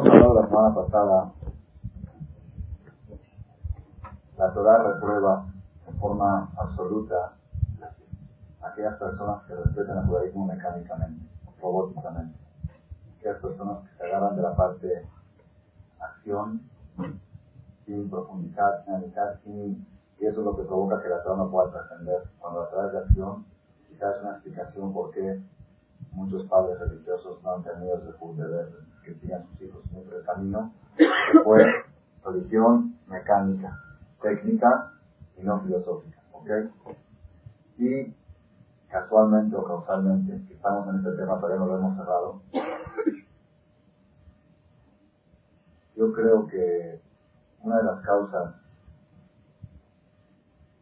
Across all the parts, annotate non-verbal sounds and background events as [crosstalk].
hemos hablado la semana pasada, la Torah reprueba en forma absoluta aquellas personas que respetan el judaísmo mecánicamente, robóticamente. Aquellas personas que se agarran de la parte acción sin profundizar, sin analizar, sin... Y eso es lo que provoca que la Torah no pueda trascender. Cuando la Torah es de acción, quizás una explicación por qué muchos padres religiosos no han tenido ese de que tenían sus hijos en el camino, fue religión mecánica, técnica y no filosófica. ¿ok? Y casualmente o causalmente, que estamos en este tema, todavía no lo hemos cerrado, yo creo que una de las causas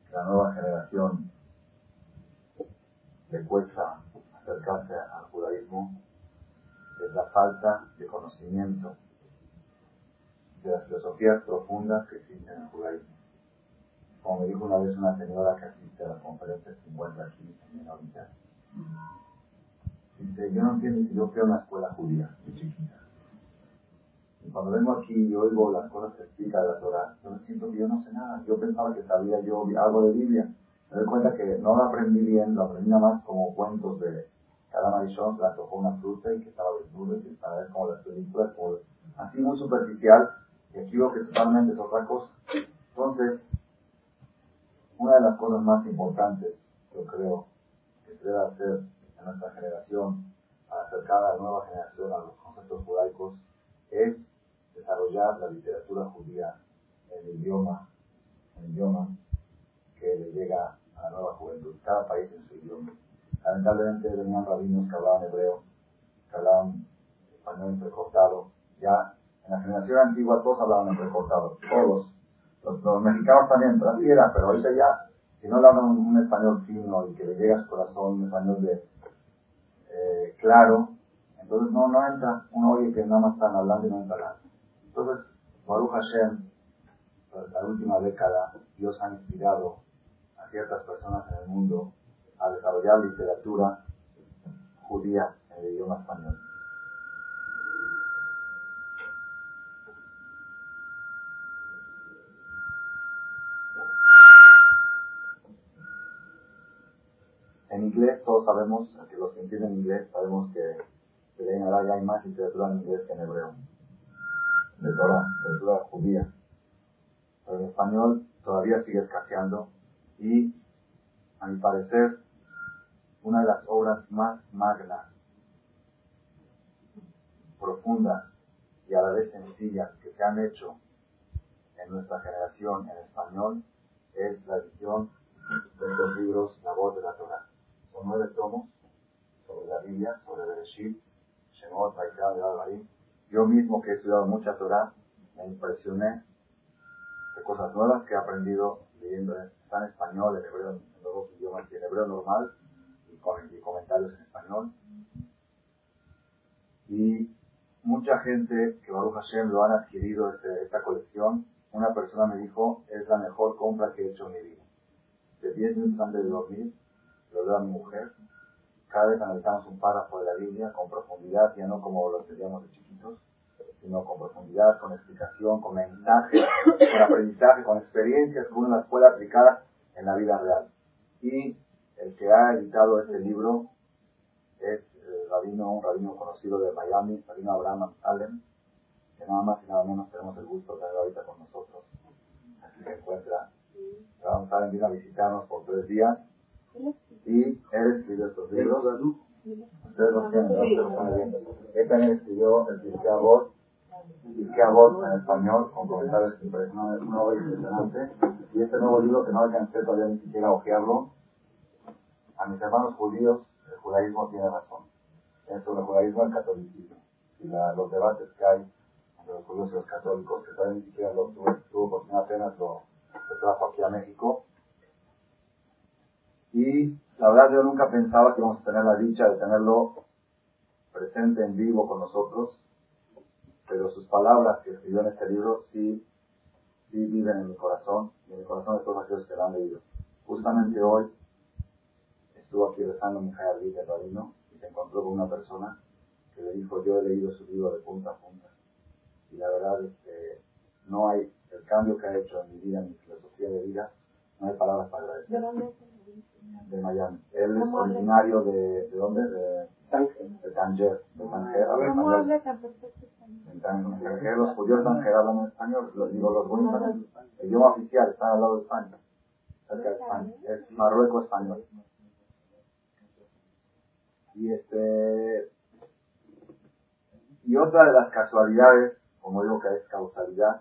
que la nueva generación le cuesta acercarse al judaísmo es la falta de conocimiento de las filosofías profundas que existen en el judaísmo. Como me dijo una vez una señora que asiste a las conferencias que encuentra aquí en Minorità. Dice, yo no entiendo si yo fui a una escuela judía de chiquita. Y cuando vengo aquí y oigo las cosas que explica de la Torah, yo siento que yo no sé nada. Yo pensaba que sabía yo algo de Biblia. Me doy cuenta que no lo aprendí bien, lo aprendí nada más como cuentos de cada Marichón se la tocó una fruta y que estaba desnudo y que estaba como las películas, como, así muy superficial, y aquí veo que totalmente es otra cosa. Entonces, una de las cosas más importantes, yo creo, que se debe hacer en nuestra generación, para acercar a la nueva generación a los conceptos judaicos, es desarrollar la literatura judía en el idioma, en el idioma que le llega a la nueva juventud, cada país en su idioma. Lamentablemente venían rabinos que hablaban hebreo, que hablaban español entrecortado. Ya en la generación antigua todos hablaban entrecortado, todos. Los, mexicanos también, pero así era, pero ahorita ya, si no hablan un, español fino y que le llega a su corazón un español de eh, claro, entonces no, no entra, uno oye que nada más están hablando y no entra nada. Entonces, Baruch Hashem, la última década, Dios ha inspirado a ciertas personas en el mundo a desarrollar literatura judía en el idioma español. En inglés todos sabemos, que los que entienden inglés sabemos que en ahora ya hay más literatura en inglés que en hebreo. De Torah, literatura judía. Pero en español todavía sigue escaseando y, a mi parecer, una de las obras más magnas, profundas y a la vez sencillas que se han hecho en nuestra generación en español es la edición de los libros La voz de la Torah. Son nueve tomos sobre la Biblia, sobre Bereshit, Shemot, Baikal, Barim. Yo mismo que he estudiado mucha Torah, me impresioné de cosas nuevas que he aprendido leyendo. En español, en hebreo, en los dos idiomas, en hebreo normal y comentarios en español. Y mucha gente que Baruch Hashem lo han adquirido este, esta colección, una persona me dijo, es la mejor compra que he hecho en mi vida. De 10 minutos antes de dormir, lo doy a mi mujer, cada vez analizamos un párrafo de la Biblia con profundidad, ya no como lo teníamos de chiquitos, sino con profundidad, con explicación, con mensaje, con aprendizaje, con experiencias que uno las puede aplicar en la vida real. Y el que ha editado este libro es el rabino, un rabino conocido de Miami, rabino Abraham Salem, que nada más y nada menos tenemos el gusto de tenerlo ahorita con nosotros. Aquí se encuentra. Abraham Salem vino a visitarnos por tres días y él escribió estos libros. Ustedes los tienen, ¿no? Él también escribió el Pirkei Avot, Pirkei en español, con comentarios impresionantes, una obra impresionante. Y este nuevo libro que no alcancé todavía ni siquiera a ojearlo, a mis hermanos judíos, el judaísmo tiene razón. Es sobre el judaísmo el catolicismo. Y los debates que hay entre los judíos y los católicos, que todavía ni siquiera lo tuve, tuvo oportunidad apenas lo, lo trajo aquí a México. Y la verdad yo nunca pensaba que íbamos a tener la dicha de tenerlo presente en vivo con nosotros, pero sus palabras que escribió en este libro sí, sí viven en mi corazón y en el corazón de todos aquellos que lo han leído. Justamente hoy estuvo aquí rezando mi jardín de Rabino y se encontró con una persona que le dijo, yo he leído su libro de punta a punta. y la verdad este, no hay el cambio que ha hecho en mi vida, en mi filosofía de vida, no hay palabras para agradecer. ¿De dónde? De Miami. Él es originario de, ¿de dónde? De de Tanger, de Tanger, habla ¿Cómo habla tan perfecto español? Tanger, los judíos Tanger hablan en español, lo digo, los buenos también. El idioma oficial está al lado de España, cerca de España, es Marruecos español. Y este, y otra de las casualidades, como digo que es causalidad,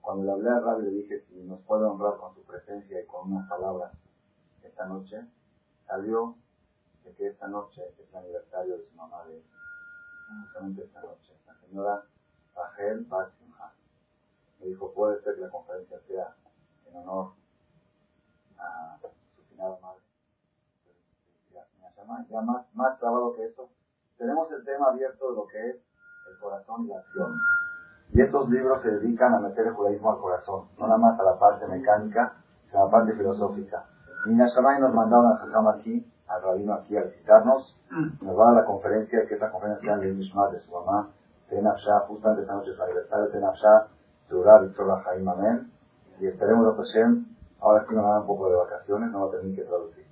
cuando le hablé a Rabbi le dije si nos puede honrar con su presencia y con unas palabras esta noche, salió de que esta noche es el aniversario de su mamá de justamente esta noche, la señora Rachel Bat Simha. Me dijo, puede ser que la conferencia sea en honor a su finada madre. Ya, ya más, más, trabado que eso. Tenemos el tema abierto de lo que es el corazón y la acción. Y estos libros se dedican a meter el judaísmo al corazón, no nada más a la parte mecánica, sino a la parte filosófica. Y Nashamay nos mandaron a Jajam aquí, al rabino aquí a visitarnos, nos va a la conferencia, que es la conferencia de Mishmat de su mamá, Tenafsha, justamente esta noche es su aniversario, Tenafsha, Surah, Victoria Jaim Amén, y esperemos a Hashem, ahora sí nos dan un poco de vacaciones, no va a tener que traducir.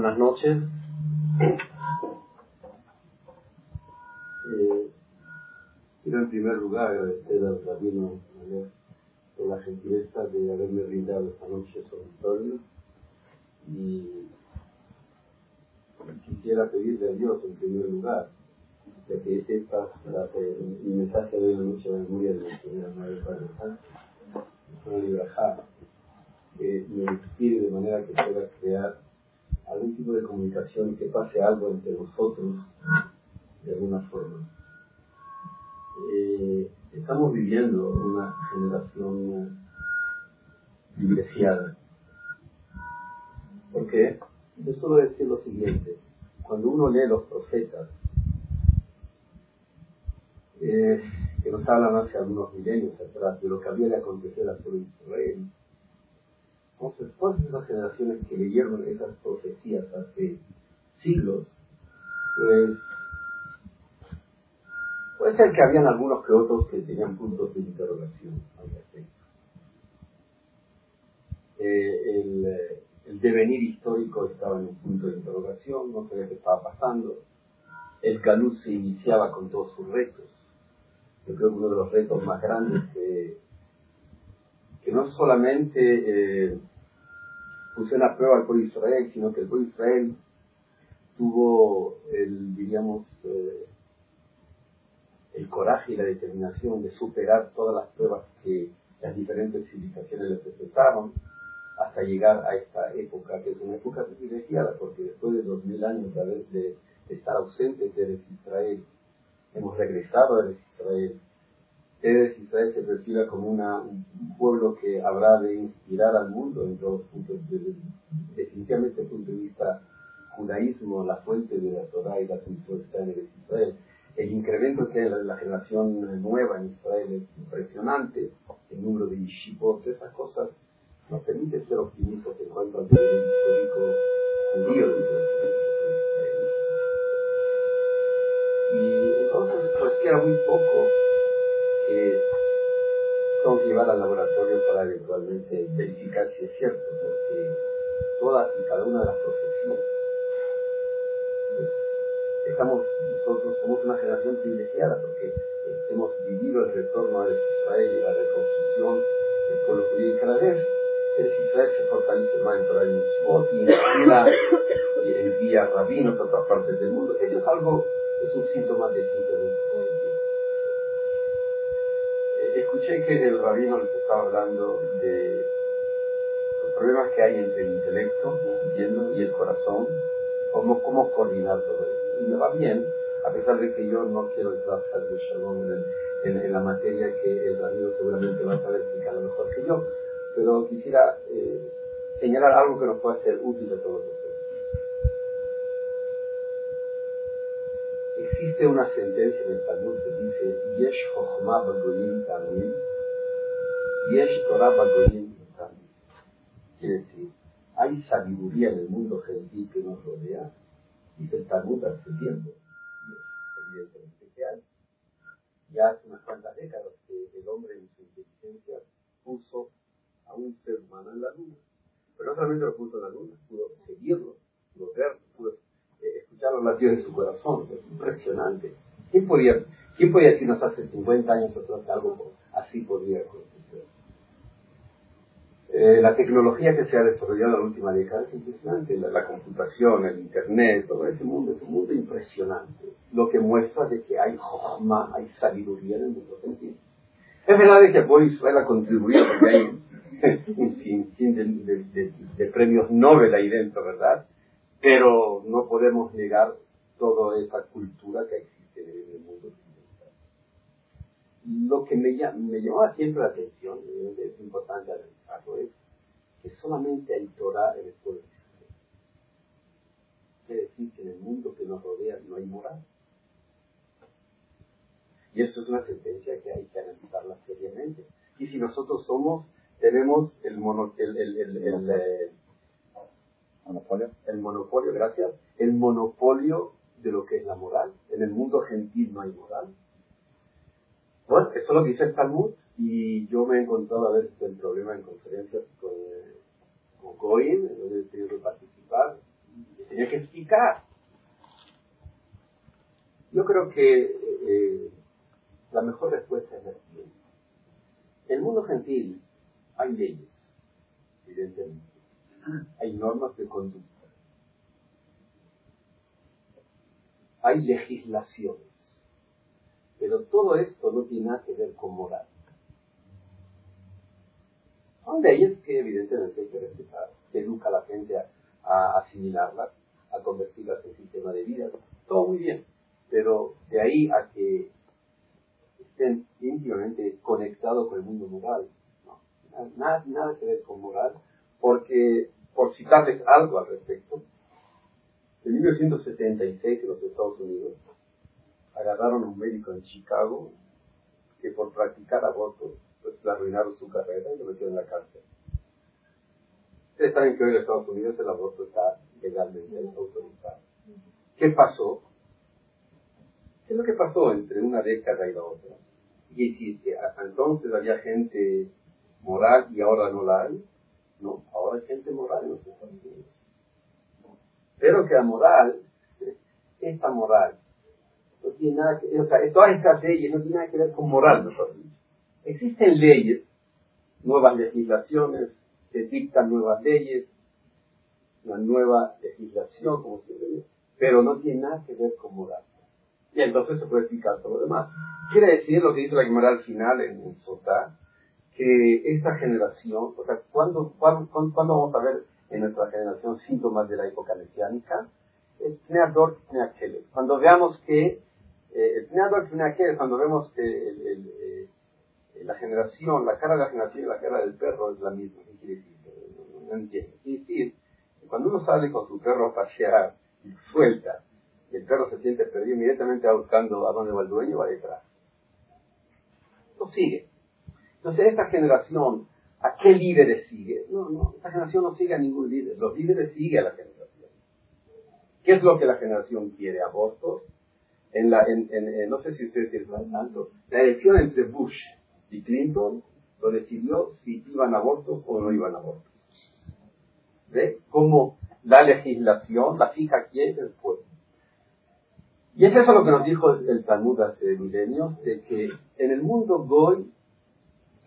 Buenas noches. Eh, quiero en primer lugar agradecer al rabino por la gentileza de haberme brindado esta noche su auditorio y quisiera pedirle a Dios en primer lugar de que sepa mi mensaje de la noche de memoria de la señora Madre Padre que me inspire de manera que pueda crear algún tipo de comunicación y que pase algo entre nosotros de alguna forma. Eh, estamos viviendo una generación privilegiada. ¿Por qué? Yo solo decir lo siguiente. Cuando uno lee los profetas, eh, que nos hablan hace algunos milenios atrás de lo que había de acontecer a todo Israel, entonces, todas esas generaciones que leyeron esas profecías hace siglos, pues puede ser que habían algunos que otros que tenían puntos de interrogación al respecto. Eh, el, devenir histórico estaba en un punto de interrogación, no sabía qué estaba pasando. El Galut se iniciaba con todos sus retos. Yo creo que uno de los retos más grandes que, que no solamente eh, puso en la prueba al pueblo Israel, sino que el pueblo Israel tuvo el, diríamos, eh, el coraje y la determinación de superar todas las pruebas que las diferentes civilizaciones le presentaron hasta llegar a esta época, que es una época privilegiada, porque después de dos mil años de, de estar ausentes de Israel, hemos regresado a Israel. Eretz Israel se percibe como una, un pueblo que habrá de inspirar al mundo en todos puntos, de, definitivamente desde el punto de vista judaísmo, la fuente de la Torah y la cultura está en Israel. El incremento que hay en la, la generación nueva en Israel es impresionante, el número de yeshivot, esas cosas nos permite ser optimistas en cuanto al devenir histórico judío. Y entonces, pues queda muy poco que que llevar al laboratorio para eventualmente verificar si es cierto, porque todas y cada una de las profecías, pues, estamos, nosotros somos una generación privilegiada porque hemos vivido el retorno a Israel y la reconstrucción del pueblo judío y cada vez Eres Israel se fortalece más en Torah y Mitzvot y inspira y envía rabinos a otras partes del mundo. Eso es algo, es un síntoma definitivamente positivo. Escuché que el rabino les estaba hablando de los problemas que hay entre el intelecto entiendo, y el corazón, cómo, cómo coordinar todo esto. Y me va bien, a pesar de que yo no quiero trabajar de shalom en el, en, la materia que el rabino seguramente va a saber explicar mejor que yo, pero quisiera eh, señalar algo que nos pueda ser útil a todos. Existe una sentencia en el Talmud que dice, Yesh Chochma Bagoyim Tamim, Yesh Torah Bagoyim Tamim. Quiere decir, hay sabiduría en el mundo gentil que nos rodea, dice el Talmud hace tiempo, evidentemente que hay. Ya hace unas cuantas décadas que el hombre en su inteligencia puso a un ser humano en la luna. Pero no solamente lo puso en la luna, pudo seguirlo, pudo verlo, pudo escuchar los latidos de su corazón. Es impresionante. ¿Quién podía, quién podía decirnos hace 50 años atrás que algo así podría suceder? Eh, la tecnología que se ha desarrollado en la última década es impresionante. La, computación, el internet, todo ese mundo es un mundo impresionante. Lo que muestra de que hay jochma, hay sabiduría en el mundo sentido. Es verdad que el Israel ha contribuido porque hay [laughs] fin de, premios Nobel ahí dentro, ¿verdad? Pero no podemos negar toda esa cultura que existe en el mundo occidental. Lo que me, me llamaba siempre la atención, es importante analizarlo, es que solamente hay Torah en el pueblo de Israel. Quiere decir que en el mundo que nos rodea no hay moral. Y esto es una sentencia que hay que analizarla seriamente. Y si nosotros somos, tenemos el, mono, el, el, el, eh, monopolio. El monopolio, gracias. El monopolio de lo que es la moral. En el mundo gentil no hay moral. Bueno, eso es lo dice el Talmud. Y yo me he encontrado a veces el problema en conferencias con, con donde he tenido que participar. Y tenía que explicar. Yo creo que eh, la mejor respuesta es la siguiente. En el mundo gentil hay leyes, evidentemente hay normas de conducta, hay legislaciones, pero todo esto no tiene nada que ver con moral. Son leyes que evidentemente hay que respetar, que educa a la gente a, asimilarlas, a convertirlas en sistema de vida, todo muy bien, pero de ahí a que estén íntimamente conectados con el mundo moral, no, nada, nada que ver con moral, porque, por citarles algo al respecto, en 1976 en los Estados Unidos agarraron a un médico en Chicago que por practicar abortos pues, le arruinaron su carrera y lo metieron en la cárcel. Ustedes saben que hoy en Estados Unidos el aborto está legalmente autorizado. ¿Qué pasó? ¿Qué es lo que pasó entre una década y la otra? Y que hasta entonces había gente moral y ahora no la hay. No, ahora hay gente moral en los Estados Unidos. Pero que la moral, [laughs] esta moral, no tiene nada que o sea, todas estas leyes no tienen nada que ver con moral. Existen leyes, nuevas legislaciones, se dictan nuevas leyes, una nueva legislación, como se dice, pero no tiene nada que ver con moral. Y entonces se puede explicar todo lo demás. Quiere decir lo que dice la moral al final en, en Sotá, que esta generación, o sea, ¿cuándo, cuándo, vamos a ver en nuestra generación síntomas de la época mesiánica? El Cuando veamos que, eh, el cuando vemos que eh, la generación, la cara de la generación y la cara del perro es la misma. ¿Qué quiere decir? No, entiendo. Quiere decir, cuando uno sale con su perro a pasear y suelta, y el perro se siente perdido, inmediatamente va buscando a dónde va el dueño, va detrás. Esto sigue. Entonces, esta generación, ¿a qué líderes sigue? No, no, esta generación no sigue a ningún líder. Los líderes siguen a la generación. ¿Qué es lo que la generación quiere? ¿Abortos? No sé si ustedes tienen tanto, la elección entre Bush y Clinton lo decidió si iban abortos o no iban abortos. ¿Ve? Como la legislación la fija quién el pueblo. Y es eso lo que nos dijo el Talmud hace milenios, de que en el mundo Goy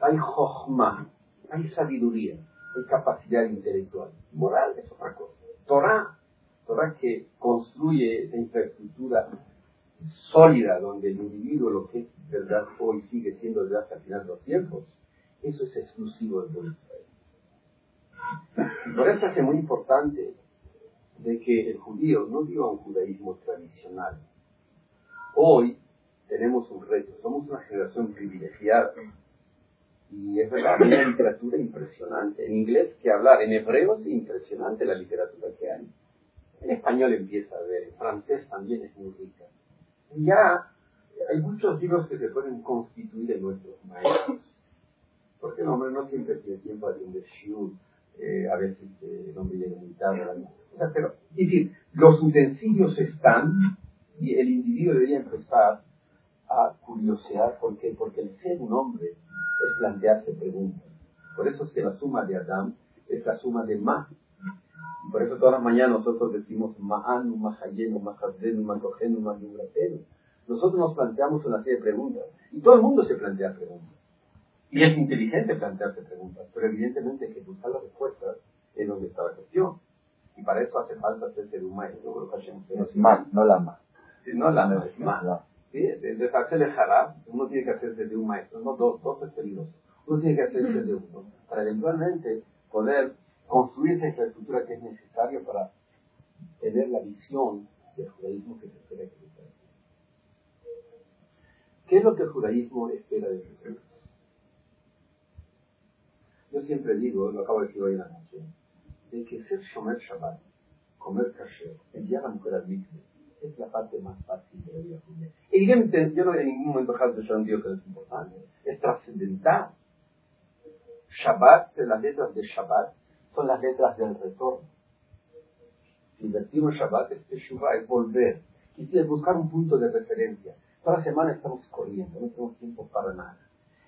hay jochma, hay sabiduría, hay capacidad intelectual. Moral es otra cosa. Torah, Torah que construye esa infraestructura sólida donde el individuo lo que es verdad hoy sigue siendo verdad hasta el final de los tiempos, eso es exclusivo del pueblo Israel. Por eso es muy importante de que el judío no viva un judaísmo tradicional. Hoy tenemos un reto. Somos una generación privilegiada. Y es verdad, una literatura impresionante. En inglés que hablar, en hebreo es impresionante la literatura que hay. En español empieza a ver, en francés también es muy rica. Y ya hay muchos libros que se pueden constituir en nuestros maestros. Porque el hombre no siempre tiene tiempo de atender shiur, eh, a veces eh, el hombre llega muy tarde la o sea, pero, es decir, los utensilios están y el individuo debería empezar a curiosear. ¿Por qué? Porque el ser un hombre es plantearse preguntas. Por eso es que la suma de Adán es la suma de Ma. por eso todas las mañanas nosotros decimos Ma'anu, Mahayenu, Mahazenu, Mahogenu, Mahimratenu. Nosotros nos planteamos una serie de preguntas. Y todo el mundo se plantea preguntas. Y es inteligente plantearse preguntas, pero evidentemente hay que buscar las respuestas en donde está la cuestión. Y para eso hace falta ser maestro. Es más, no la más. no la más, ¿sí? Desde hacerle jarab, uno tiene que hacerse de un maestro, no dos, dos es peligroso. Uno tiene que hacerse de uno, para eventualmente poder construir esa infraestructura que es necesaria para tener la visión del judaísmo que se espera que se ¿Qué es lo que el judaísmo espera de nosotros? Yo siempre digo, lo acabo de decir hoy en la noche, de que ser Shomer Shabbat, comer kasher, enviar a mujer al es la parte más fácil de la vida judía. Evidentemente, yo no en ningún momento de un Dios que es importante, es trascendental. Shabbat, las letras de Shabbat, son las letras del retorno. Si invertimos Shabbat, es Teshuvah, es volver. Es buscar un punto de referencia. Toda semana estamos corriendo, no tenemos tiempo para nada.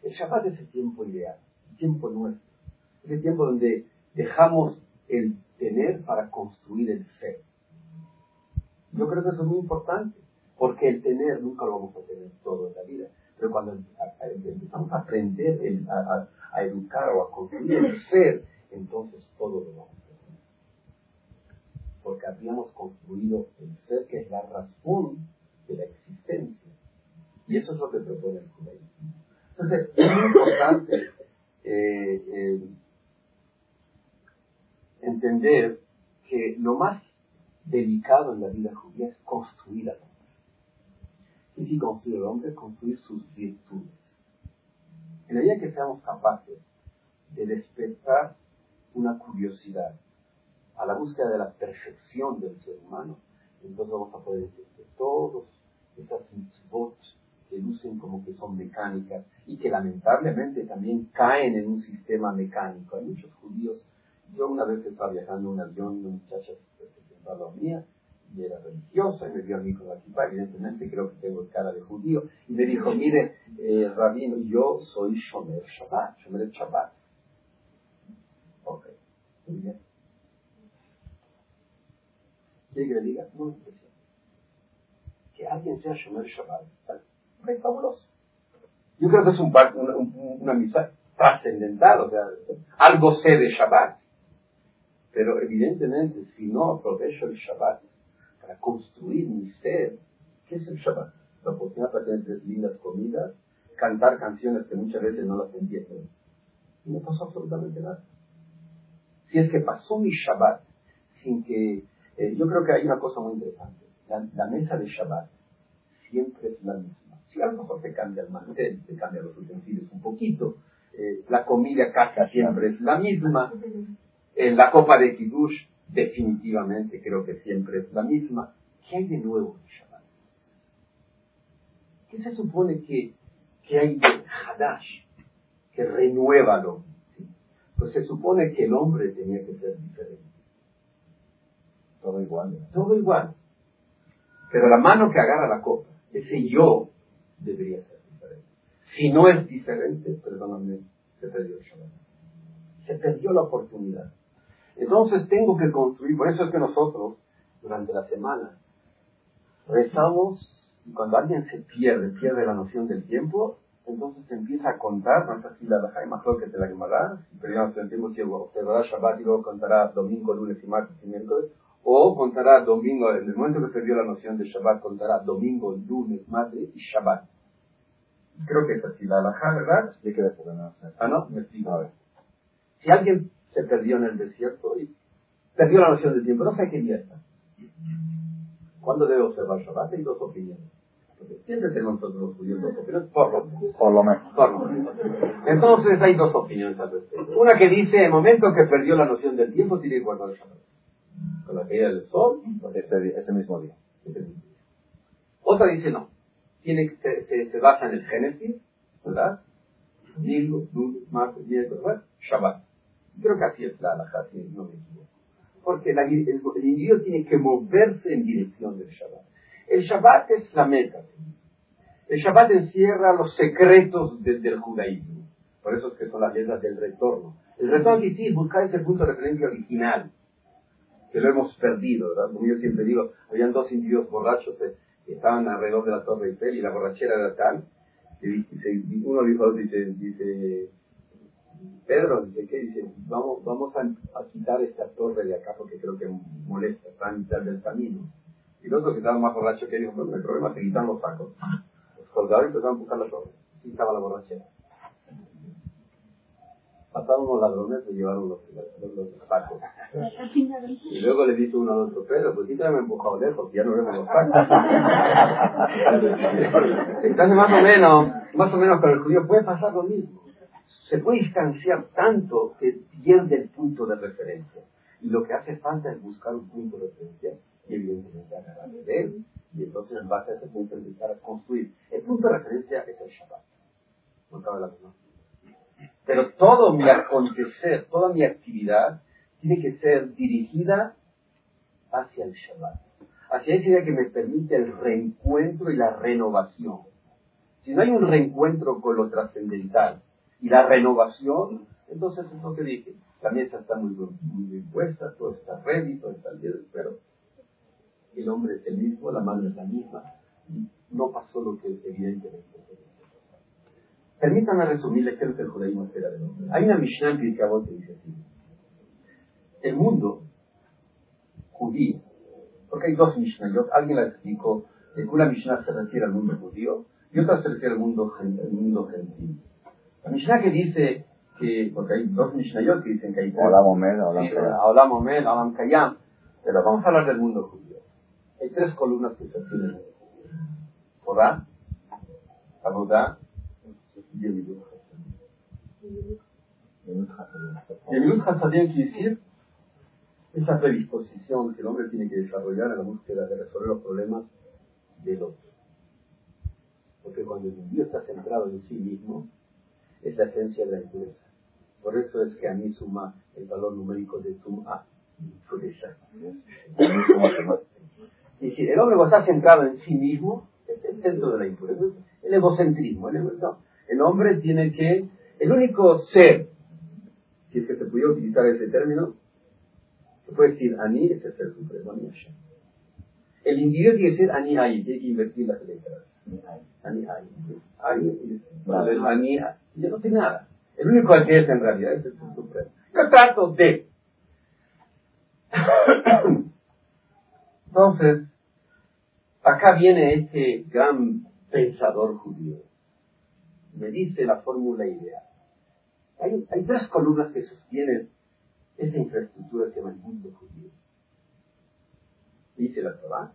El Shabbat es el tiempo ideal, el tiempo nuestro. Es el tiempo donde dejamos el tener para construir el ser. Yo creo que eso es muy importante, porque el tener nunca lo vamos a tener todo en la vida. Pero cuando empezamos a aprender a, educar o a construir el ser, entonces todo lo vamos a tener. Porque habíamos construido el ser que es la razón de la existencia. Y eso es lo que propone el judaísmo. Entonces, es muy importante eh, eh, entender que lo más delicado en la vida judía es construir al hombre. ¿Y si construir al hombre? Construir sus virtudes. En la medida que seamos capaces de despertar una curiosidad a la búsqueda de la perfección del ser humano, entonces vamos a poder decir que todos estas mitzvot que lucen como que son mecánicas y que lamentablemente también caen en un sistema mecánico. Hay muchos judíos yo una vez estaba viajando en un avión, una muchacha y era religiosa y me vio a mí con la equipa, evidentemente creo que tengo cara de judío, y me dijo, mire, eh, rabino, yo soy Shomer Shabbat, Shomer Shabbat. Ok, muy bien. ¿Quiere que le diga? No me Que alguien sea Shomer Shabbat, es fabuloso. Yo creo que es un, una, una misa trascendental, o sea, algo sé de Shabbat. Pero evidentemente, si no aprovecho el Shabbat para construir mi ser, ¿qué es el Shabbat? La oportunidad para tener lindas comidas, cantar canciones que muchas veces no las entiendo. Y no pasó absolutamente nada. Si es que pasó mi Shabbat sin que... Eh, yo creo que hay una cosa muy interesante. La, mesa de Shabbat siempre es la misma. Si a lo mejor se cambia el mantel, se cambian los utensilios un poquito, eh, la comida casi siempre es la misma, en la copa de Kiddush, definitivamente creo que siempre es la misma. ¿Qué hay de nuevo en Shabbat? ¿Qué se supone que, que hay de Hadash, que renueva al hombre? Pues se supone que el hombre tenía que ser diferente. Todo igual. Todo igual. Pero la mano que agarra la copa, ese yo debería ser diferente. Si no es diferente, perdóname, se perdió el Shabbat. Se perdió la oportunidad. Entonces tengo que construir, por eso es que nosotros, durante la semana, rezamos y cuando alguien se pierde, pierde la noción del tiempo, entonces empieza a contar, no es así la mejor que te la quemará, si perdemos el tiempo, si observará Shabbat y luego contará domingo, lunes y martes y miércoles, o contará domingo, en el momento que perdió la noción de Shabbat, contará domingo, lunes, martes y Shabbat. Creo que es así la baja, ¿verdad? Ah, no, me explico. A ver. Si alguien se perdió en el desierto y perdió la noción del tiempo. No sé qué día está. ¿Cuándo debe observar Shabbat? Hay dos opiniones. Siempre tenemos nosotros los judíos dos opiniones, por lo menos. Por lo menos. Por lo menos. Entonces hay dos opiniones al respecto. Una que dice, el momento que perdió la noción del tiempo, tiene que guardar el Shabbat. Con la caída del sol, ese, ese mismo día. Otra dice no. Tiene se, se, basa en el Génesis, ¿verdad? Domingo, lunes, martes, miércoles, Shabbat. Creo que así es la halajá, si no me equivoco. Porque el, el, individuo tiene que moverse en dirección del Shabbat. El Shabbat es la meta. El Shabbat encierra los secretos del judaísmo. Por eso es que son las letras del retorno. El retorno aquí sí buscar ese punto de referencia original, que lo hemos perdido, ¿verdad? Como yo siempre digo, habían dos individuos borrachos que estaban alrededor de la Torre Eiffel y la borrachera era tal, que uno dijo, dice, dice, Pedro, dice, ¿qué? Dice, vamos, vamos a, quitar esta torre de acá porque creo que molesta, está en mitad del camino. Y los otro que estaban más borrachos que dijo, no, no hay problema, se quitan los sacos. Los colgaron y empezaron a buscar la torre. Y estaba la borrachera. Pasaron unos ladrones y llevaron los, los, sacos. Y luego le dice uno al otro, Pedro, pues sí te me empujado lejos, ya no vemos los sacos. [laughs] Entonces más o menos, más o menos con el judío puede pasar lo mismo. Se puede distanciar tanto que pierde el punto de referencia. Y lo que hace falta es buscar un punto de referencia y evidentemente agarrarse de él. Y entonces en base a ese punto empezar a construir. El punto de referencia es el Shabbat. No cabe la menor pero todo mi acontecer, toda mi actividad tiene que ser dirigida hacia el Shabbat, hacia esa idea que me permite el reencuentro y la renovación. Si no hay un reencuentro con lo trascendental y la renovación, entonces es lo que dije. La mesa está muy, bien puesta, todo está ready, todo está bien, pero el hombre es el mismo, la mano es la misma, y no pasó lo que evidentemente Permítanme resumirles qué es el judaísmo espera del hombre. Hay una Mishnah en que dice así. El mundo judío, porque hay dos Mishnayot, alguien la explicó, que una Mishnah se refiere al mundo judío y otra se refiere al mundo, al mundo gentil. La Mishnah que dice que, porque hay dos Mishnayot que dicen que hay tres. Olam Kayam. Olam Omed, Olam Kayam. Pero vamos a hablar del mundo judío. Hay tres columnas que se tienen. Torah, Abodá Gemilut Hasadim quiere decir esa predisposición que el hombre tiene que desarrollar en la búsqueda de resolver los problemas del otro. Porque cuando el individuo está centrado en sí mismo, es la esencia de la impureza. Por eso es que a mí suma el valor numérico de Tum'a, impureza. Es decir, el hombre está centrado en sí mismo, es el centro de la impureza. El egocentrismo. El egocentrismo el hombre tiene que, el único ser, si es que se pudiera utilizar ese término, se puede decir Ani es el ser supremo, Ani Hashem. El individuo tiene que ser Ani Ayi, tiene que invertir las letras. Ani Ayi. Ani, Ani, yo no sé nada. El único que es en realidad es el supremo. Yo trato de. Entonces, acá viene este gran pensador judío me dice la fórmula ideal. Hay, hay tres columnas que sostienen esa infraestructura que llama el mundo judío. Dice la Torah,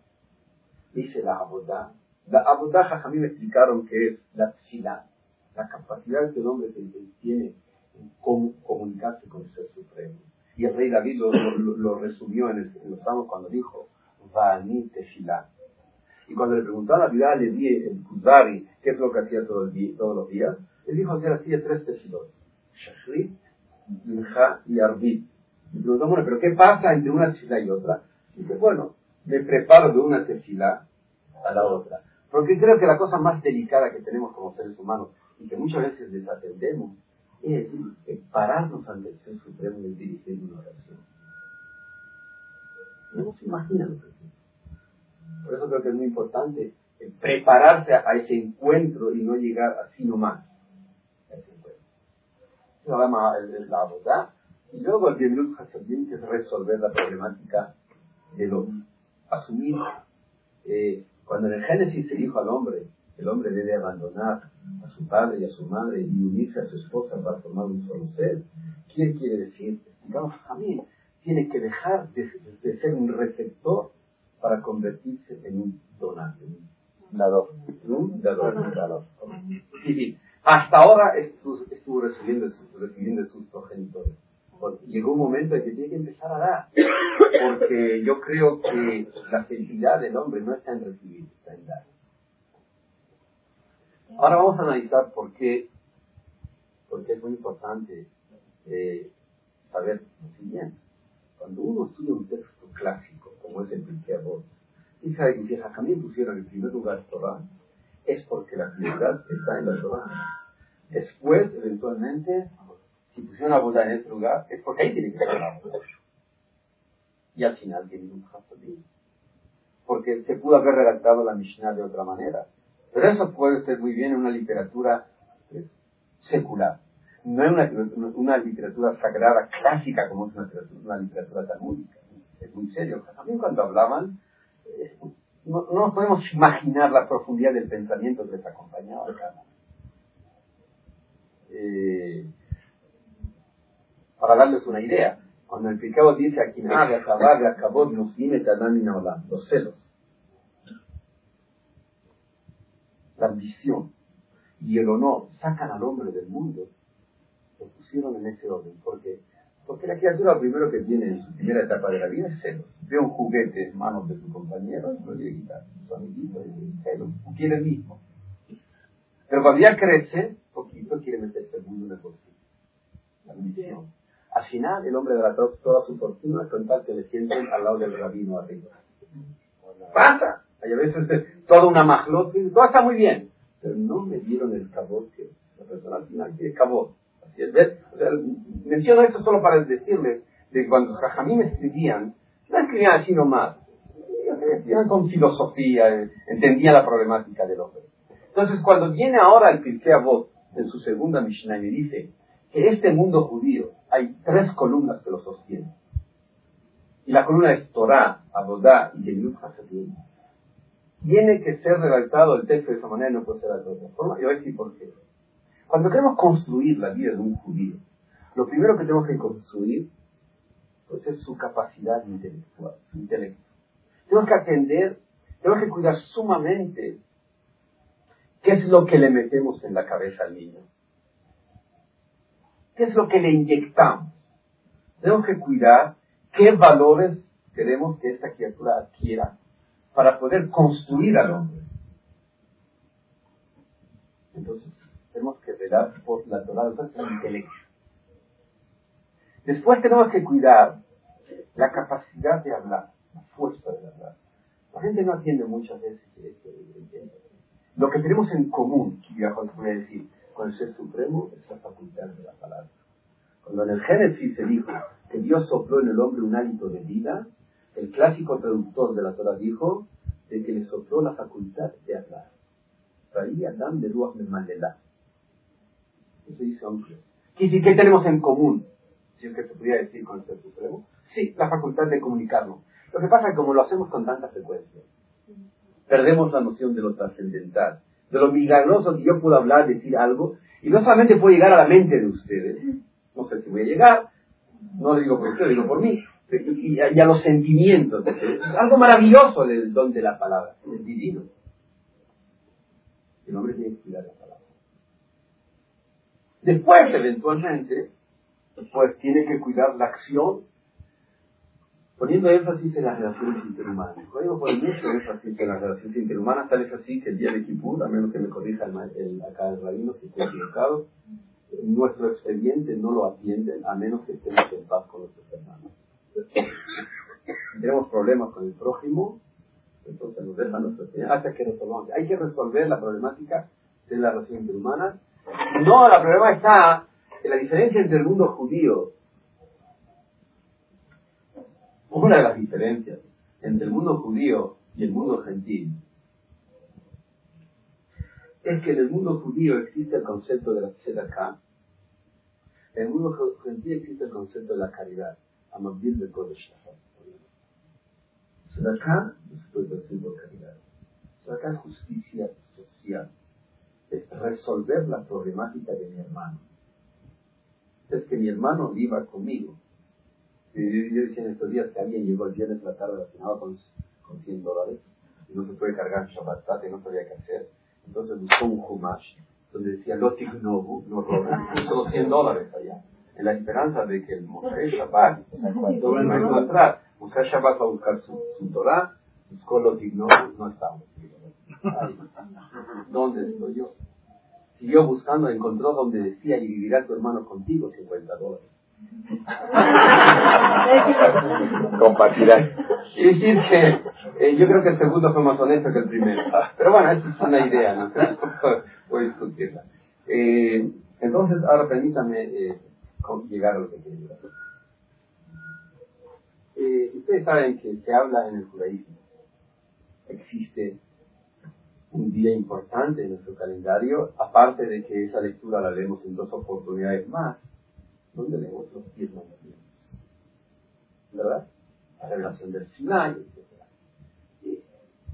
dice la Abodá. La Abodá, a mí me explicaron que es la tfilá, la capacidad que el hombre tiene en comunicarse con el Ser Supremo. Y el rey David lo, resumió en, el, en, los salmos cuando dijo, Vani tefilá. Y cuando le preguntó a la vida le di el Kuzari qué es lo que hacía todo el día, todos los días, le dijo que hacía tres tefilot. Shachrit, Minja y Arbit. Le preguntó, bueno, pero ¿qué pasa entre una tefila y otra? Y dice, bueno, me preparo de una tefila a la otra. Porque creo que la cosa más delicada que tenemos como seres humanos y que muchas veces desatendemos es decir, pararnos ante el Ser Supremo y dirigir una oración. No se imaginan lo que por eso creo que es muy importante eh, prepararse a, ese encuentro y no llegar así nomás a ese encuentro. Eso es la verdad. Y luego el Hasadim, que es resolver la problemática de lo asumir. Eh, cuando en el Génesis se dijo al hombre, el hombre debe abandonar a su padre y a su madre y unirse a su esposa para formar un solo ser. ¿Qué quiere decir? Digamos, a mí tiene que dejar de ser un receptor para convertirse en un donante, Dador. ¿Mm? Dador. Dador. Sí, sí. Hasta ahora estuvo, estuvo recibiendo, recibiendo sus progenitores. Llegó un momento en que tiene que empezar a dar. Porque yo creo que la felicidad del hombre no está en recibir, está en dar. Ahora vamos a analizar por qué, porque es muy importante eh, saber lo siguiente. Cuando uno estudia un texto clásico, como es el Avot, y que también pusieron en primer lugar Torah, es porque la prioridad está en la Torah. Después, eventualmente, si pusieron a Buda en este lugar, es porque ahí tiene que estar la Buda. Y al final tiene un Hasadim. Porque se pudo haber redactado la Mishnah de otra manera. Pero eso puede ser muy bien en una literatura eh, secular. No en una, literatura sagrada clásica como es una, una literatura talmúdica. Es muy serio. También cuando hablaban, eh, no, no podemos imaginar la profundidad del pensamiento que les acompañaba eh, para darles una idea, cuando el pecado dice a quien haga, acabar, acabó, nos viene los celos, la ambición y el honor sacan al hombre del mundo, lo pusieron en ese orden, porque porque la criatura primero que tiene en su primera etapa de la vida es celos. Ve un juguete en manos de su compañero y lo quiere quitar. Su amiguito y celos. Quiere el mismo. Pero cuando ya crece, poquito quiere meterse el mundo en el bolsillo. La misión. Al final, el hombre de toda su fortuna con tal que le sienten al lado del rabino arriba. ¡Pasa! Hay a veces toda una majlot, todo está muy bien. Pero no me dieron el cabot que la persona al final quiere cabot menciono esto solo para decirles de que cuando jajamín escribían, no escribían así nomás, escribían con filosofía, eh, entendían la problemática del hombre. Entonces, cuando viene ahora el Pirkei Avot en su segunda Mishnah y dice que este mundo judío hay tres columnas que lo sostienen, y la columna es Torah, Abodá y Gemilut Hasadim, tiene que ser redactado el texto de esa manera, no puede ser de otra forma, y voy a decir por qué. Cuando queremos construir la vida de un judío, lo primero que tenemos que construir pues, es su capacidad intelectual, su intelecto. Tenemos que atender, tenemos que cuidar sumamente qué es lo que le metemos en la cabeza al niño. ¿Qué es lo que le inyectamos? Tenemos que cuidar qué valores queremos que esta criatura adquiera para poder construir al hombre. Entonces, tenemos que velar por la Torah del intelecto. Después tenemos que cuidar la capacidad de hablar, la fuerza de hablar. La gente no atiende muchas veces Lo que tenemos en común, voy a decir, con el Ser Supremo es la facultad de la palabra. Cuando en el Génesis se dijo que Dios sopló en el hombre un hálito de vida, el clásico traductor de la Torah dijo de que le sopló la facultad de hablar. Traía Dan de Ruach Memalelá se dice ¿Qué, ¿Qué tenemos en común? Si es que se podría decir con el Ser Supremo. Sí, la facultad de comunicarlo. Lo que pasa es que como lo hacemos con tanta frecuencia, perdemos la noción de lo trascendental, de lo milagroso que yo puedo hablar, decir algo, y no solamente puede llegar a la mente de ustedes, no sé si voy a llegar, no lo digo por ustedes, digo por mí, y a, los sentimientos. Es algo maravilloso del don de la palabra, es divino. El hombre tiene que cuidar la palabra. Después, eventualmente, pues tiene que cuidar la acción, poniendo énfasis en las relaciones interhumanas. Yo pone mucho énfasis en las relaciones interhumanas, tal es así que el día de Kippur, a menos que me corrija el, acá el rabino si estoy equivocado, nuestro expediente no lo atienden a menos que estemos en paz con nuestros hermanos. Tenemos problemas con el prójimo, entonces nos dejan nuestro expediente hasta. Hay que resolver la problemática de las relaciones interhumanas no, el problema está en la diferencia entre el mundo judío. Una de las diferencias entre el mundo judío y el mundo gentil es que en el mundo judío existe el concepto de la tzedakah, en el mundo gentil existe el concepto de la caridad, amabil de Kodesh Tzedakah no se puede decir por caridad. Tzedakah es justicia social es resolver la problemática de mi hermano. Es que mi hermano viva conmigo. Yo, decía en estos días que alguien llegó el viernes a la tarde relacionado con, con 100 dólares. y no se puede cargar Shabbat y no sabía qué hacer. Entonces buscó un Humash donde decía no, no roben, puso 100 dólares allá, en la esperanza de que el Moshe Shabbat, cuando va a entrar, Moshe Shabbat va a buscar su, su Torah, buscó Lotik no, no estaba. ¿Dónde estoy yo? Siguió buscando, encontró donde decía y vivirá tu hermano contigo 50 dólares. Compartirá. Y decir que eh, yo creo que el segundo fue más honesto que el primero. Pero bueno, esa es una idea, ¿no? [laughs] Voy a discutirla. Eh, entonces, ahora permítame eh, llegar a lo que. Eh, ustedes saben que se habla en el judaísmo. Existe un día importante en nuestro calendario, aparte de que esa lectura la leemos en dos oportunidades más, donde leemos los diez mandamientos. ¿Verdad? La revelación del Sinai, etc.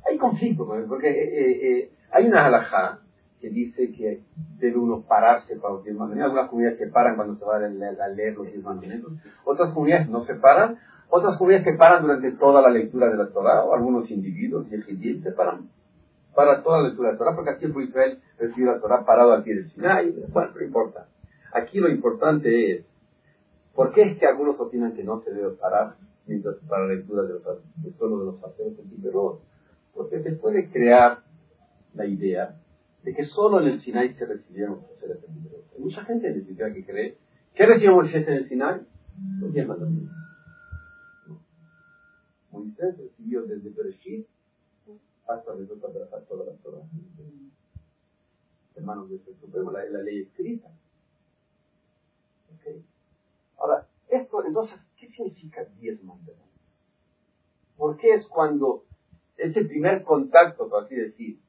hay conflicto, porque eh, eh, hay una halajá que dice que debe uno pararse para los diez mandamientos. Algunas comunidades que paran cuando se van a leer los diez mandamientos. Otras comunidades no se paran. Otras comunidades que paran durante toda la lectura de la Torah, o algunos individuos, y el se paran para toda la lectura de la Torah, porque aquí fue Israel recibió la Torah parado al pie del Sinai. Bueno, no importa. Aquí lo importante es, ¿por qué es que algunos opinan que no se debe parar mientras para la lectura de, de solo de los sacerdotes y Porque se puede crear la idea de que solo en el Sinai se recibieron los seres Hay mucha gente ni siquiera que cree ¿qué recibió Moisés en el Sinai? Los diez mandamientos. Moisés recibió desde Bereshit hasta de toda la Torah. Hermanos de Supremo, la, la ley escrita. Okay. Ahora, esto, entonces, ¿qué significa diez mandamientos? ¿Por qué es cuando ese primer contacto, por así decir,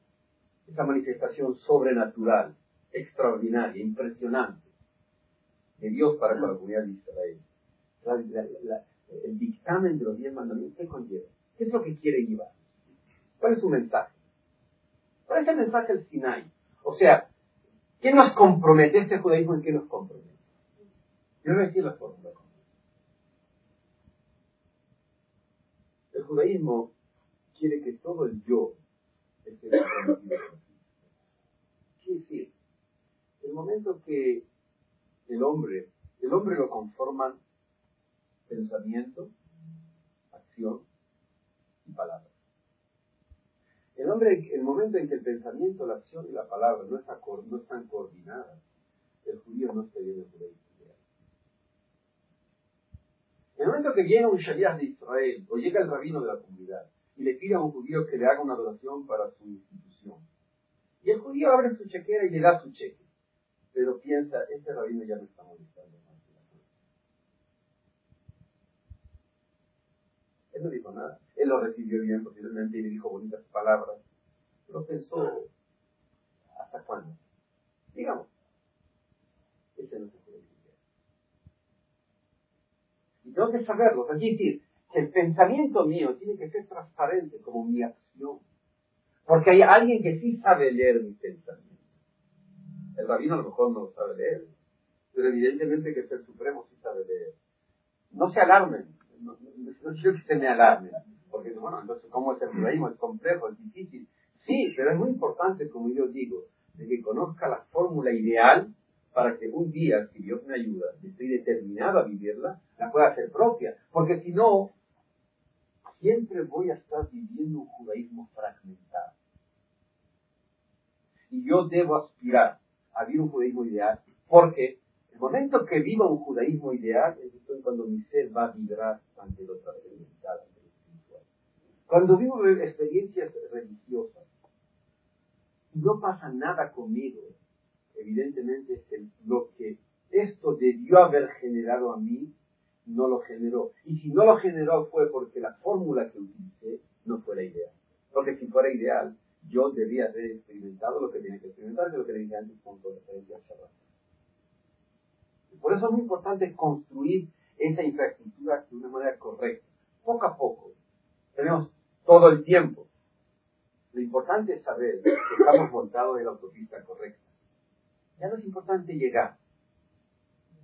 esa manifestación sobrenatural, extraordinaria, impresionante, de Dios para con la comunidad de Israel, el dictamen de los diez mandamientos, ¿qué conlleva? ¿Qué es lo que quiere llevar? ¿Cuál es su mensaje? ¿Cuál es el mensaje del Sinai? O sea, ¿qué nos compromete este judaísmo en qué nos compromete? Yo voy a decir la fórmula. El judaísmo quiere que todo el yo Quiere decir, el momento que el hombre, el hombre lo conforman pensamiento, acción y palabra. El hombre, el momento en que el pensamiento, la acción y la palabra no, está, no están coordinadas, el judío no está bien el judaísmo. El momento que viene un shaliach de Israel o llega el rabino de la comunidad y le pide a un judío que le haga una adoración para su institución, y el judío abre su chequera y le da su cheque, pero piensa, este rabino ya me está molestando más. Él no dijo nada. Él lo recibió bien posiblemente y le dijo bonitas palabras, pero pensó, ¿hasta cuándo? Digamos, ese no se puede Y tengo que saberlo, es decir, que el pensamiento mío tiene que ser transparente como mi acción. Porque hay alguien que sí sabe leer mis pensamientos. El rabino a lo mejor no lo sabe leer, pero evidentemente que el Supremo sí sabe leer. No se alarmen, no, quiero que se me alarmen, porque bueno, entonces, ¿cómo es el judaísmo? Es complejo, es difícil. Sí, pero es muy importante, como yo digo, de que conozca la fórmula ideal para que un día, si Dios me ayuda, y estoy determinado a vivirla, la pueda hacer propia. Porque si no, siempre voy a estar viviendo un judaísmo fragmentado. Y yo debo aspirar a vivir un judaísmo ideal, porque el momento que viva un judaísmo ideal es cuando mi ser va a vibrar ante lo trascendental, ante lo espiritual. Cuando vivo experiencias religiosas y no pasa nada conmigo, evidentemente lo que esto debió haber generado a mí no lo generó. Y si no lo generó fue porque la fórmula que utilicé no fue la ideal. Porque si fuera ideal, yo debía haber experimentado lo que tenía que experimentar, de lo que le dije antes, punto de referencia Por eso es muy importante construir esa infraestructura de una manera correcta. Poco a poco. Tenemos todo el tiempo. Lo importante es saber que estamos montados en la autopista correcta. Ya no es importante llegar.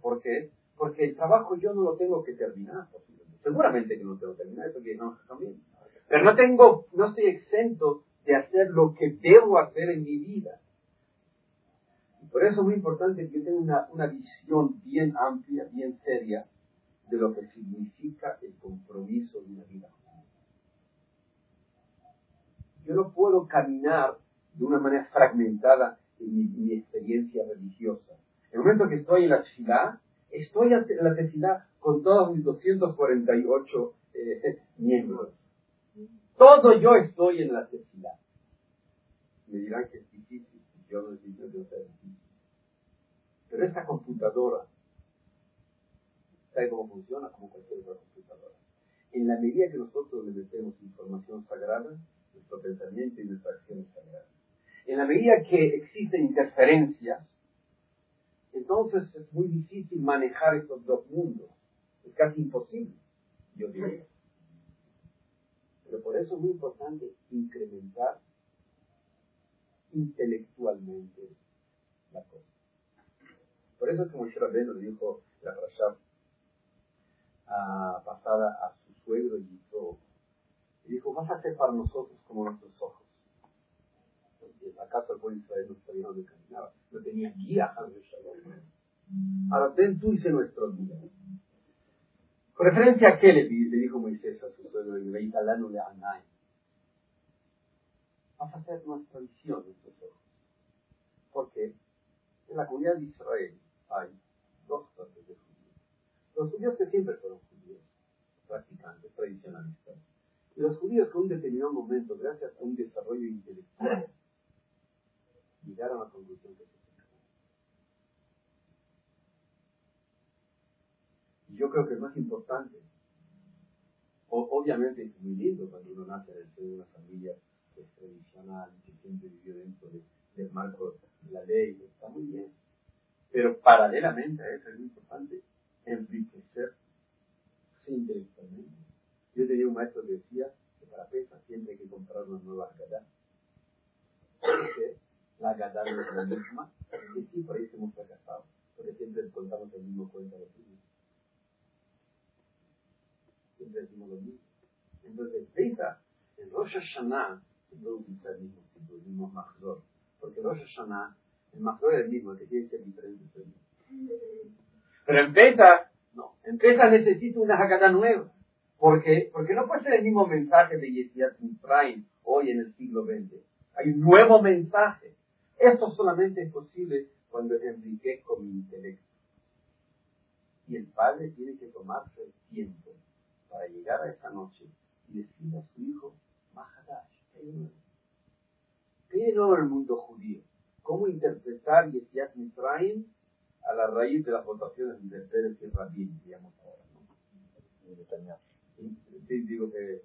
¿Por qué? Porque el trabajo yo no lo tengo que terminar. Seguramente que no tengo que terminar, eso que no también. Pero no tengo, no estoy exento de hacer lo que debo hacer en mi vida. por eso es muy importante que yo tenga una, una visión bien amplia, bien seria de lo que significa el compromiso de una vida. Yo no puedo caminar de una manera fragmentada en mi, experiencia religiosa. En el momento que estoy en la ciudad, estoy en la tefilá con todos mis 248 eh, [laughs] miembros. Todo yo estoy en la tefilá. Me dirán que es difícil, yo no necesito que sea difícil. Pero esta computadora, ¿sabe cómo funciona? Como cualquier otra computadora. En la medida que nosotros le metemos información sagrada, nuestro pensamiento y nuestra acción es sagrada. En la medida que existen interferencias, entonces es muy difícil manejar estos dos mundos. Es casi imposible, yo diría. Pero por eso es muy importante incrementar intelectualmente la cosa. Por eso es que Moshe Rabbeinu le dijo la frase pasada a su suegro y dijo, y dijo, vas a ser para nosotros como nuestros ojos. ¿Acaso el pueblo de Israel no sabía dónde caminaba? No tenía guía a Ahora ven tú sé nuestro guía. Con referencia a qué le, dijo Moisés a su suegro en Beit Alanu de Anay. Vas a hacer nuestra visión, ojos. Porque en la comunidad de Israel hay dos clases de judíos. Los judíos que siempre fueron judíos, practicantes, tradicionalistas. Y los judíos que en un determinado momento, gracias a un desarrollo intelectual, llegaron a la conclusión que se Y yo creo que es más importante, obviamente es muy lindo cuando uno nace en una familia tradicional, que siempre vivió dentro del marco de la ley, está muy bien. Pero paralelamente a eso es muy importante enriquecer intelectualmente. Yo tenía un maestro que decía que para pesas siempre hay que comprar una nueva gadá. Porque la no es la misma, sí, ahí se hemos fracasado, porque siempre contamos el mismo cuento de niños. Siempre decimos lo mismo. Entonces, pesa, en Rosh Hashanah, se puede utilizar el mismo símbolo, el mismo Mahzor, porque Rosh Hashanah, el Mahzor es el mismo, el que tiene que ser diferente. Pero en Pesa, no, en Pesa necesito una Haggadah nueva. ¿Por qué? Porque no puede ser el mismo mensaje de Yesiat Prime hoy en el siglo XX. Hay un nuevo mensaje. Esto solamente es posible cuando enriquezco mi intelecto. Y el padre tiene que tomarse el tiempo para llegar a esa noche y decirle a su hijo, Mahadash, ¿qué en el mundo judío? ¿Cómo interpretar Yesiat Mitzrayim a la raíz de las votaciones de Pérez y Rabin, digamos ahora? ¿no? Sí, digo que,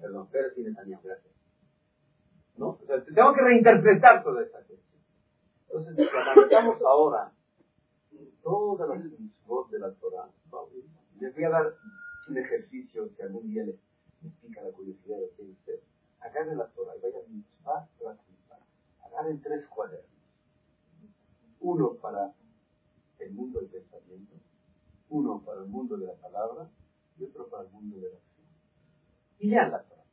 perdón, Pérez y Netanyahu, gracias. ¿No? O sea, tengo que reinterpretar toda esta cuestión. Entonces, analizamos ahora todas las mitzvot de la Torah, les voy a dar un ejercicio que algún día les, pica la curiosidad de ustedes. Agarren la Torah y vayan mitzvah tras mitzvah. Agarren tres cuadernos. Uno para el mundo del pensamiento, uno para el mundo de la palabra y otro para el mundo de la acción. Y lean la Torah.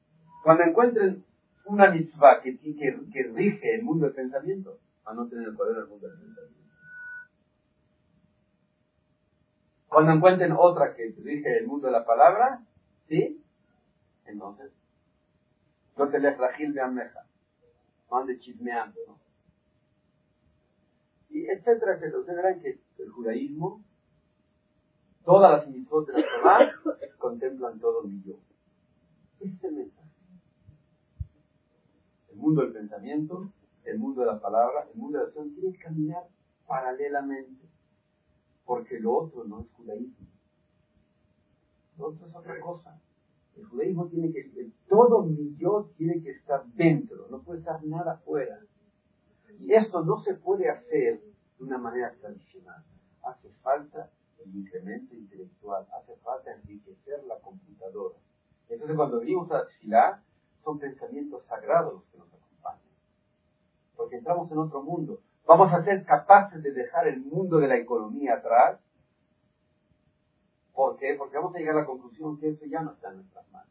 Cuando encuentren una mitzvah que, que, rige el mundo del pensamiento, anoten el cuaderno del mundo del pensamiento. Cuando encuentren otra que rige el mundo de la palabra, ¿sí? Entonces, no te le fragil de ameja, no chismeando. Y etcétera, etcétera. Ustedes verán que el judaísmo Todas las mitzvot de la Torah contemplan todo mi yo. Ese es el mensaje. El mundo del pensamiento, el mundo de la palabra, el mundo de la acción tiene que caminar paralelamente. Porque lo otro no es judaísmo. Lo otro es otra cosa. El judaísmo tiene que, todo mi yo tiene que estar dentro, no puede estar nada fuera. Y esto no se puede hacer de una manera tradicional. Hace falta el incremento intelectual, hace falta enriquecer la computadora. Entonces cuando venimos a la son pensamientos sagrados que nos. Porque entramos en otro mundo. Vamos a ser capaces de dejar el mundo de la economía atrás. ¿Por qué? Porque vamos a llegar a la conclusión que eso ya no está en nuestras manos.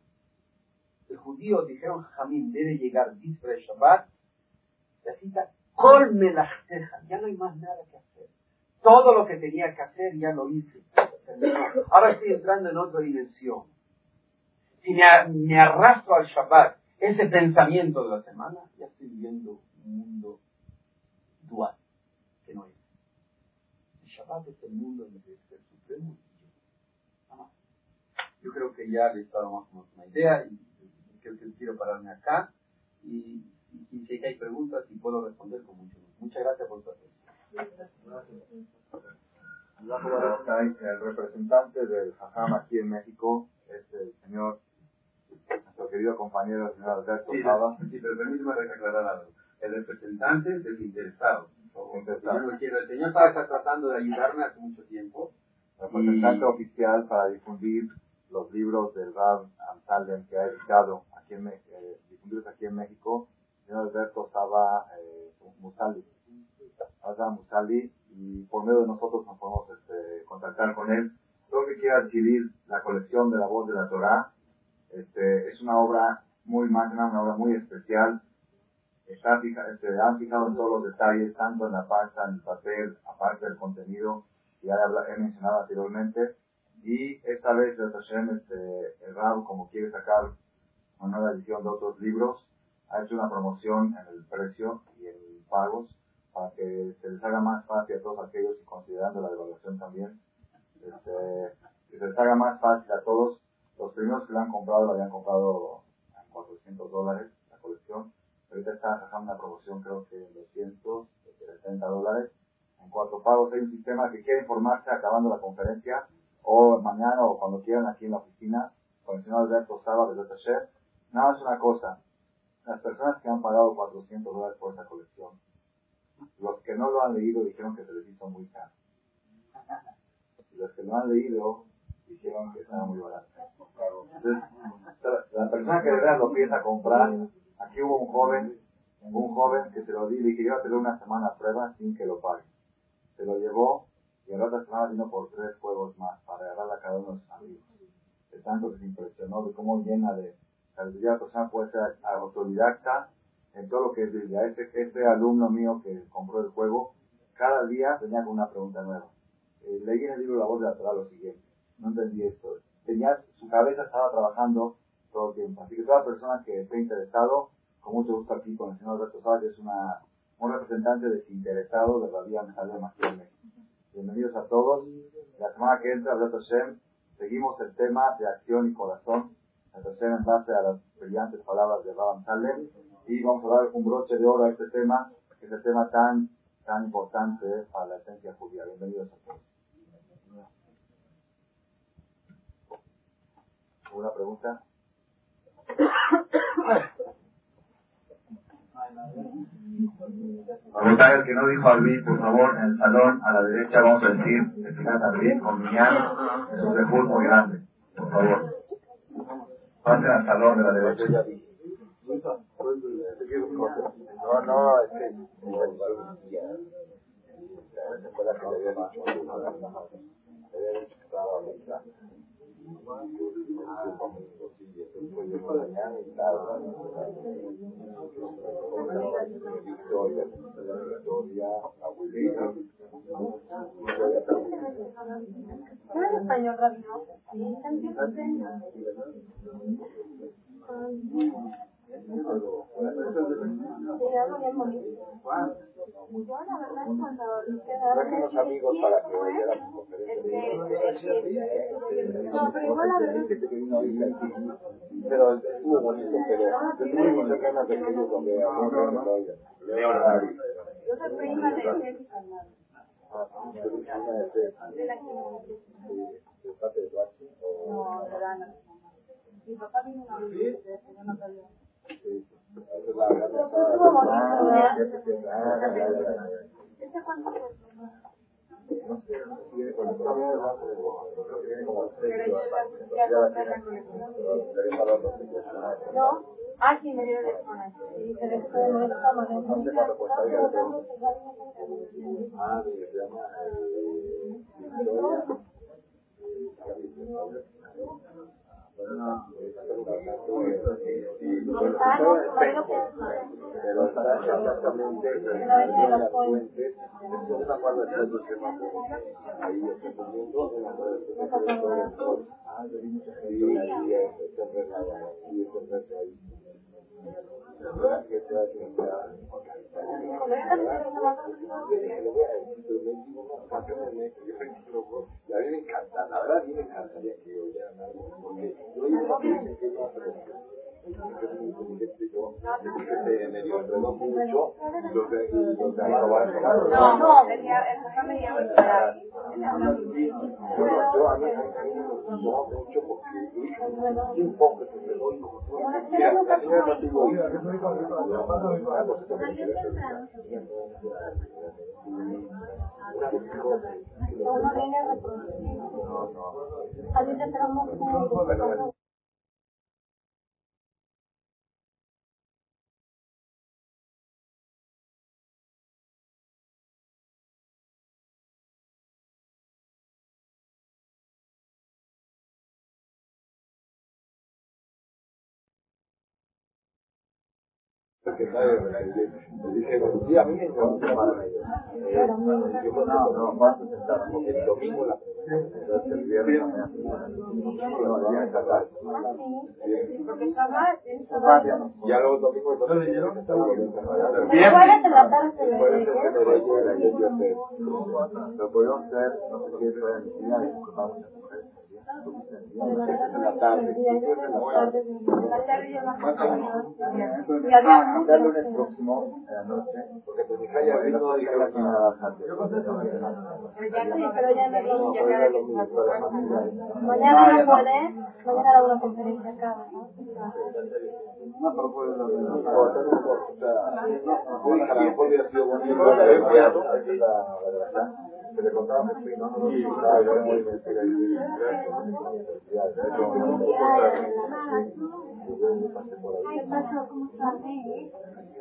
El judío, dijeron Jamín, debe llegar Disfra Shabbat, la cita, colme las cejas, ya no hay más nada que hacer. Todo lo que tenía que hacer ya lo hice. Ahora estoy entrando en otra dimensión. Si me, me arrastro al Shabbat, ese pensamiento de la semana, ya estoy viviendo un mundo dual, que no es. El Shabbat es el mundo en el que es el Supremo y yo. Yo creo que ya le he dado más o menos una idea y creo que quiero pararme acá y, y, si hay preguntas y puedo responder con mucho gusto. Muchas gracias por su atención. El representante del Jajam aquí en México es el señor, nuestro querido compañero, el señor Alberto. Sí, pero permíteme aclarar algo. El representante es interesado. el señor estaba tratando de ayudarme hace mucho tiempo. El representante oficial para difundir los libros del Rab Amsalem que ha editado aquí en, eh, difundidos aquí en México, el señor Alberto Saba eh, Musali. Musali y por medio de nosotros nos podemos este, contactar con él. Todo que quiera adquirir la colección de la voz de la Torah, este, es una obra muy magna, una obra muy especial. Está fija, se han fijado en todos los detalles, tanto en la pasta, en el papel, aparte del contenido, que ya he mencionado anteriormente. Y esta vez, este, el Rab, como quiere sacar una nueva edición de otros libros, ha hecho una promoción en el precio y en pagos para que se les haga más fácil a todos aquellos y considerando la devaluación también, este, que se les haga más fácil a todos. Los primeros que lo han comprado lo habían comprado en 400 dólares la colección. Ahorita está sacando una promoción creo que en 270 dólares en cuatro pagos. Hay un sistema que quiere informarse acabando la conferencia o mañana o cuando quieran aquí en la oficina con el señor Alberto Saba de Chef. Nada más una cosa. Las personas que han pagado 400 dólares por esa colección los que no lo han leído dijeron que se les hizo muy caro. Y los que lo han leído dijeron que estaba muy barato. Entonces, la persona que de verdad lo piensa comprar, aquí hubo un joven, un joven que se lo di, le dije, llévatelo una semana a prueba sin que lo pague. Se lo llevó y en la otra semana vino por tres juegos más para agarrar a cada uno de sus amigos. De tanto que se impresionó de cómo llena de la persona puede ser autodidacta en todo lo que es Biblia. Este, este alumno mío que compró el juego, cada día venía con una pregunta nueva. Eh, leí en el libro La Voz de la Torah lo siguiente. No entendí esto. Tenía, su cabeza estaba trabajando todo el tiempo. Así que toda persona que esté interesado, con mucho gusto aquí con el señor Alberto Sá, que es una, un representante desinteresado de la Vía Mejalé México. Bienvenidos a todos. La semana que entra, Alberto Shem, seguimos el tema de acción y corazón. Alberto Shem en base a las brillantes palabras de Rabban Salem y vamos a dar un broche de oro a este tema, que es el tema tan, tan importante para la esencia judía. Bienvenidos a todos. ¿Alguna pregunta? [coughs] Preguntar el que no dijo Alvin, por favor, en el salón a la derecha vamos a decir, explicar Alvin con Miñán, es un dejud muy grande, por favor. Pasen al salón de la derecha. No, no, es que Victoria, Victoria, abuelita. ¿Sabes español. Yo la verdad cuando Trajimos amigos para que. No, la verdad Pero estuvo bonito, pero tendría muchas ganas de que ellos lo vean. Leonardo. Yo soy prima de Jessica. ¿De la ¿De parte de Guachi? No, de. Mi papá vino una vez, yo no sabía. ¿Este no sé, no ah, sí, me dieron el Ah, se llama Ah. Pero está exactamente en las fuentes, me acuerdo de todo el ahí está comiendo en la red Ah, de. Y ahí es enredada, y enredada ahí. La sea. A mí me encanta, la verdad a mí me encantaría que oyera porque yo se medio No, no, venía, el papá venía para yo a mí me mucho porque un poco se enredó no no mí te traemos que nadie me dije, sí, a mí me encanta eh, yo no, no, vamos a sentar el domingo la entonces el viernes no, el viernes acá porque Shabbat ya luego domingo entonces bien en la tarde lo podemos hacer no sé en día disculpamos en la tarde lunes próximo en la noche porque te dije ya vino y pero ya lo mañana no puede mañana hago una conferencia acá ¿no? una propuesta a lo mejor hubiera que le contaba a mi no, no,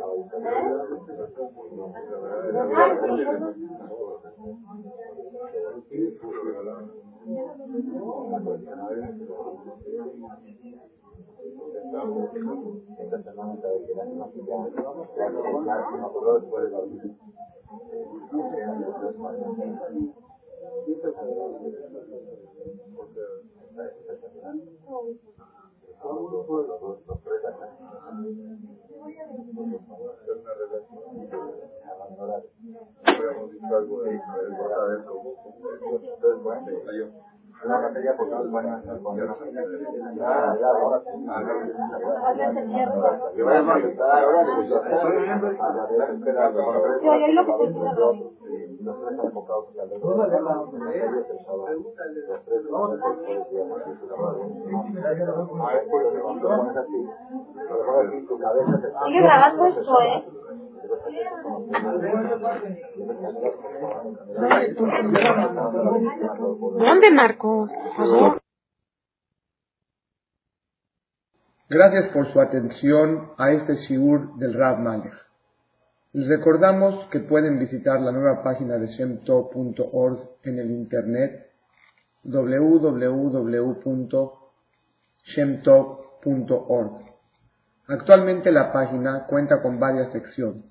estaba yo muy investigador. ¿Qué pasó? ¿Cómo está? Esta semana acordó después de la una materia porque es buena Ah, ya, ahora sí. Que vayan a ayudar, ahora le gusta. Yo, yo lo que están enfocados en la lengua. Ah, Sigue grabando esto, ¿eh? ¿Dónde, Marcos? Gracias por su atención a este shiur del Rav Malek. Les recordamos que pueden visitar la nueva página de shemtov.org en el internet www.shemtov.org. Actualmente la página cuenta con varias secciones.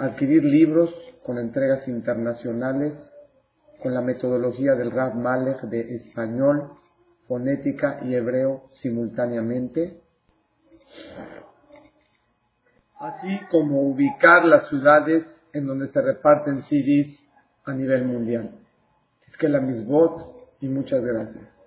adquirir libros con entregas internacionales con la metodología del Rav Malek de español, fonética y hebreo simultáneamente, así como ubicar las ciudades en donde se reparten CDs a nivel mundial. Es que la misbot y muchas gracias.